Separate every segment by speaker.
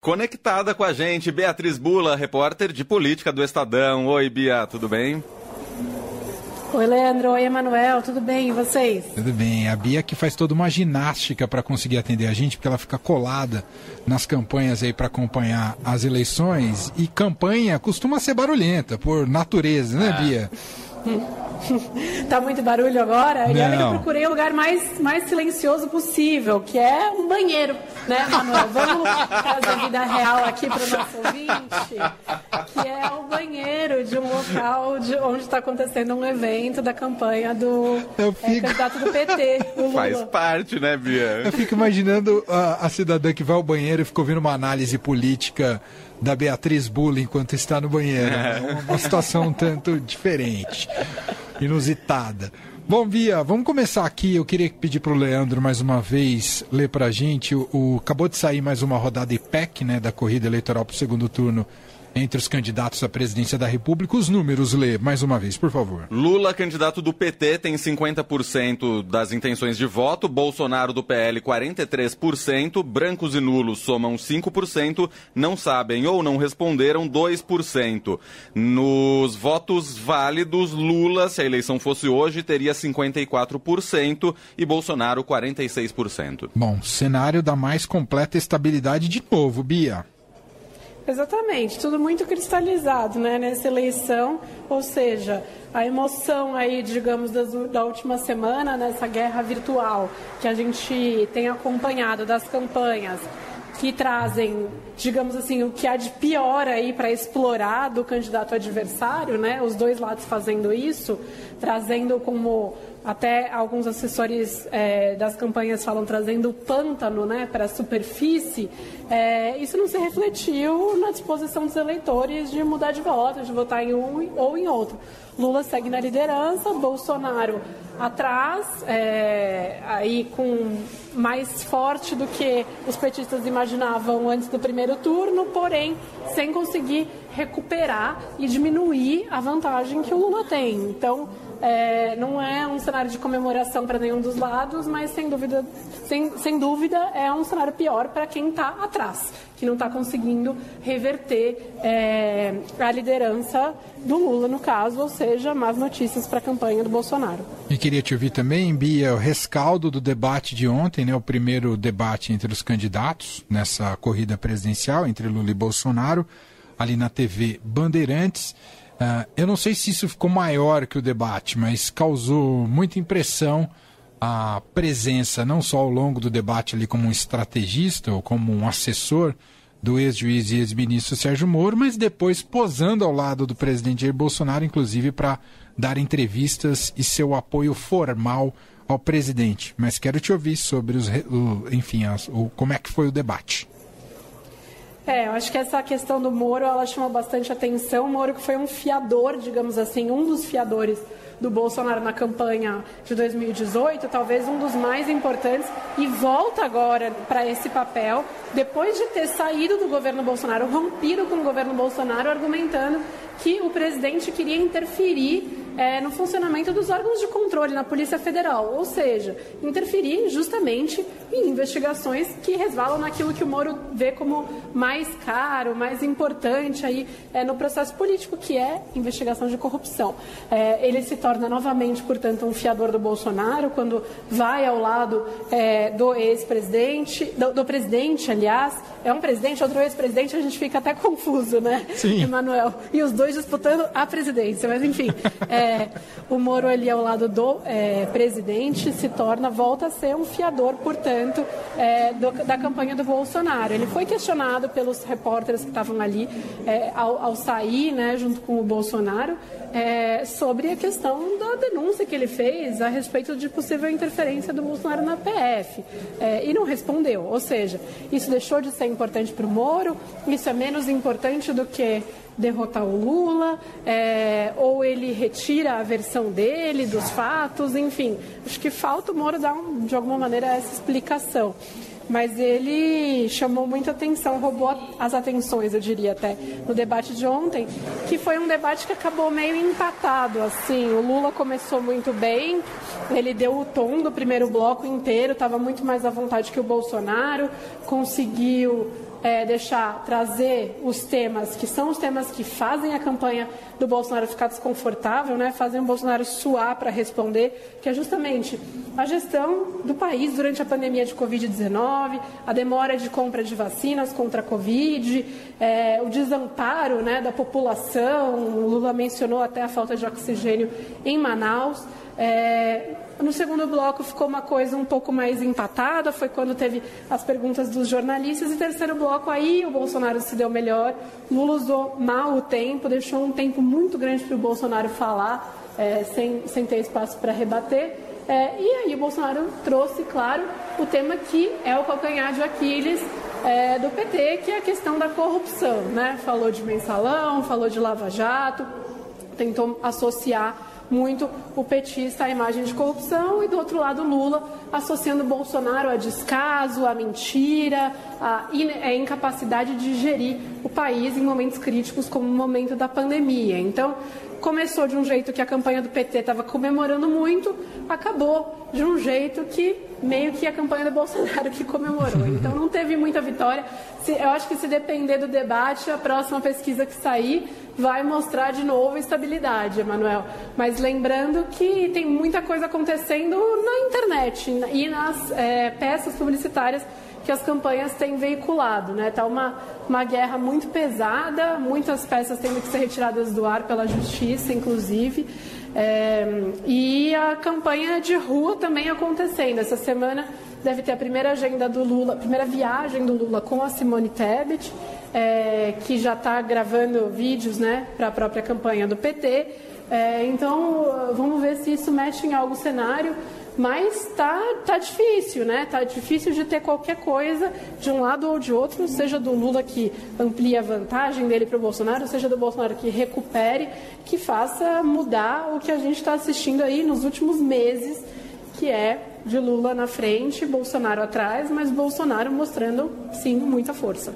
Speaker 1: Conectada com a gente, Beatriz Bula, repórter de política do Estadão. Oi, Bia, tudo bem?
Speaker 2: Oi, Leandro. Oi, Emanuel. Tudo bem? E vocês?
Speaker 3: Tudo bem. A Bia que faz toda uma ginástica para conseguir atender a gente, porque ela fica colada nas campanhas aí para acompanhar as eleições. E campanha costuma ser barulhenta, por natureza, né, ah. Bia?
Speaker 2: tá muito barulho agora? Não. E olha que eu procurei o lugar mais, mais silencioso possível, que é um banheiro, né, Manuel? Vamos trazer a vida real aqui para o nosso ouvinte, que é o banheiro de um local de, onde está acontecendo um evento da campanha do é, fico... é, candidato do PT,
Speaker 1: Faz parte, né, Bia?
Speaker 3: Eu fico imaginando a, a cidadã que vai ao banheiro e fica ouvindo uma análise política da Beatriz Bula enquanto está no banheiro. É uma situação um tanto diferente, inusitada. Bom, Bia, vamos começar aqui. Eu queria pedir para o Leandro mais uma vez ler para a gente. O, o, acabou de sair mais uma rodada IPEC, né, da corrida eleitoral para o segundo turno entre os candidatos à presidência da República. Os números, Lê, mais uma vez, por favor.
Speaker 1: Lula, candidato do PT, tem 50% das intenções de voto, Bolsonaro do PL 43%, brancos e nulos somam 5%, não sabem ou não responderam 2%. Nos votos válidos, Lula, se a eleição fosse hoje, teria 54% e Bolsonaro 46%.
Speaker 3: Bom, cenário da mais completa estabilidade de novo, Bia.
Speaker 2: Exatamente, tudo muito cristalizado né, nessa eleição, ou seja, a emoção aí, digamos, das, da última semana, nessa guerra virtual que a gente tem acompanhado das campanhas que trazem, digamos assim, o que há de pior aí para explorar do candidato adversário, né? Os dois lados fazendo isso, trazendo como até alguns assessores é, das campanhas falam trazendo o pântano né, para a superfície, é, isso não se refletiu na disposição dos eleitores de mudar de voto, de votar em um ou em outro. Lula segue na liderança, Bolsonaro atrás, é, aí com mais forte do que os petistas imaginavam antes do primeiro turno, porém sem conseguir recuperar e diminuir a vantagem que o Lula tem. Então, é, não é um cenário de comemoração para nenhum dos lados, mas sem dúvida, sem, sem dúvida é um cenário pior para quem está atrás, que não está conseguindo reverter é, a liderança do Lula, no caso, ou seja, más notícias para a campanha do Bolsonaro.
Speaker 3: E queria te ouvir também, Bia, o rescaldo do debate de ontem, né, o primeiro debate entre os candidatos nessa corrida presidencial entre Lula e Bolsonaro, ali na TV Bandeirantes. Uh, eu não sei se isso ficou maior que o debate, mas causou muita impressão a presença, não só ao longo do debate ali como um estrategista ou como um assessor do ex-juiz e ex-ministro Sérgio Moro, mas depois posando ao lado do presidente Jair Bolsonaro, inclusive para dar entrevistas e seu apoio formal ao presidente. Mas quero te ouvir sobre os, enfim, as, o, como é que foi o debate.
Speaker 2: É, eu acho que essa questão do Moro, ela chamou bastante atenção. O Moro que foi um fiador, digamos assim, um dos fiadores do Bolsonaro na campanha de 2018, talvez um dos mais importantes, e volta agora para esse papel, depois de ter saído do governo Bolsonaro, rompido com o governo Bolsonaro, argumentando que o presidente queria interferir é, no funcionamento dos órgãos de controle na Polícia Federal, ou seja, interferir justamente em investigações que resvalam naquilo que o Moro vê como mais caro, mais importante aí é, no processo político, que é investigação de corrupção. É, ele se torna novamente, portanto, um fiador do Bolsonaro quando vai ao lado é, do ex-presidente, do, do, presidente, aliás, é um presidente, outro ex-presidente, a gente fica até confuso, né, Sim. Emanuel? E os dois disputando a presidência, mas enfim. É, é, o Moro ali ao lado do é, presidente se torna, volta a ser um fiador, portanto, é, do, da campanha do Bolsonaro. Ele foi questionado pelos repórteres que estavam ali é, ao, ao, sair, né, junto com o Bolsonaro, é, sobre a questão da denúncia que ele fez a respeito de possível interferência do Bolsonaro na PF. É, e não respondeu. Ou seja, isso deixou de ser importante para o Moro, isso é menos importante do que derrotar o Lula, é, ou ele retira a versão dele dos fatos, enfim. Acho que falta o Moro dar, de alguma maneira, essa explicação. Mas ele chamou muita atenção, roubou as atenções, eu diria até, no debate de ontem, que foi um debate que acabou meio empatado, assim. O Lula começou muito bem, ele deu o tom do primeiro bloco inteiro, estava muito mais à vontade que o Bolsonaro, conseguiu é, deixar, trazer os temas que são os temas que fazem a campanha do Bolsonaro ficar desconfortável, né? fazem o Bolsonaro suar para responder, que é justamente a gestão do país durante a pandemia de Covid-19, a demora de compra de vacinas contra a Covid, é, o desamparo né, da população, o Lula mencionou até a falta de oxigênio em Manaus. É, no segundo bloco ficou uma coisa um pouco mais empatada, foi quando teve as perguntas dos jornalistas. E terceiro bloco, aí o Bolsonaro se deu melhor. Lula usou mal o tempo, deixou um tempo muito grande para o Bolsonaro falar, é, sem, sem ter espaço para rebater. É, e aí o Bolsonaro trouxe, claro, o tema que é o calcanhar de Aquiles é, do PT, que é a questão da corrupção. Né? Falou de mensalão, falou de Lava Jato, tentou associar muito o petista à imagem de corrupção e do outro lado Lula associando Bolsonaro a descaso, a mentira, a incapacidade de gerir o país em momentos críticos como o momento da pandemia. Então, começou de um jeito que a campanha do PT estava comemorando muito, acabou de um jeito que meio que a campanha do Bolsonaro que comemorou. Então não teve muita vitória. eu acho que se depender do debate, a próxima pesquisa que sair vai mostrar de novo estabilidade, Emanuel. Mas lembrando que tem muita coisa acontecendo na internet e nas é, peças publicitárias que as campanhas têm veiculado. Está né? Tá uma, uma guerra muito pesada, muitas peças tendo que ser retiradas do ar pela justiça, inclusive. É, e a campanha de rua também acontecendo. Essa semana deve ter a primeira agenda do Lula, a primeira viagem do Lula com a Simone Tebet, é, que já está gravando vídeos né, para a própria campanha do PT. É, então, se isso mexe em algum cenário. Mas tá, tá difícil, né? Tá difícil de ter qualquer coisa de um lado ou de outro, seja do Lula que amplie a vantagem dele para o Bolsonaro, seja do Bolsonaro que recupere, que faça mudar o que a gente está assistindo aí nos últimos meses, que é de Lula na frente, Bolsonaro atrás, mas Bolsonaro mostrando, sim, muita força.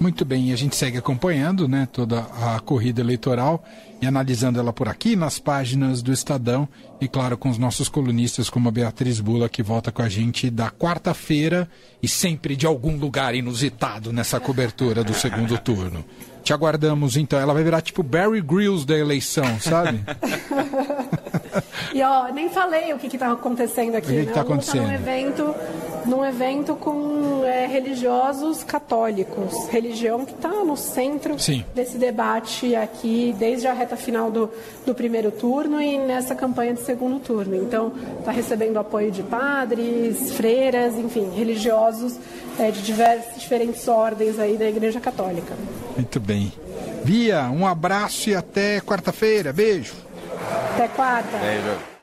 Speaker 3: Muito bem, a gente segue acompanhando né, toda a corrida eleitoral e analisando ela por aqui nas páginas do Estadão e, claro, com os nossos colunistas como a Beatriz Bula, que volta com a gente da quarta-feira e sempre de algum lugar inusitado nessa cobertura do segundo turno. Te aguardamos então. Ela vai virar tipo Barry Grylls da eleição, sabe?
Speaker 2: e ó, nem falei o que estava acontecendo aqui. O
Speaker 3: que, está
Speaker 2: né?
Speaker 3: acontecendo? Tá
Speaker 2: num evento, num evento com é, religiosos católicos. Religião que está no centro
Speaker 3: Sim.
Speaker 2: desse debate aqui, desde a reta final do, do primeiro turno e nessa campanha de segundo turno. Então, está recebendo apoio de padres, freiras, enfim, religiosos é, de diversas, diferentes ordens aí da Igreja Católica.
Speaker 3: Muito bem. Via, um abraço e até quarta-feira. Beijo.
Speaker 2: Até quarta. Beijo.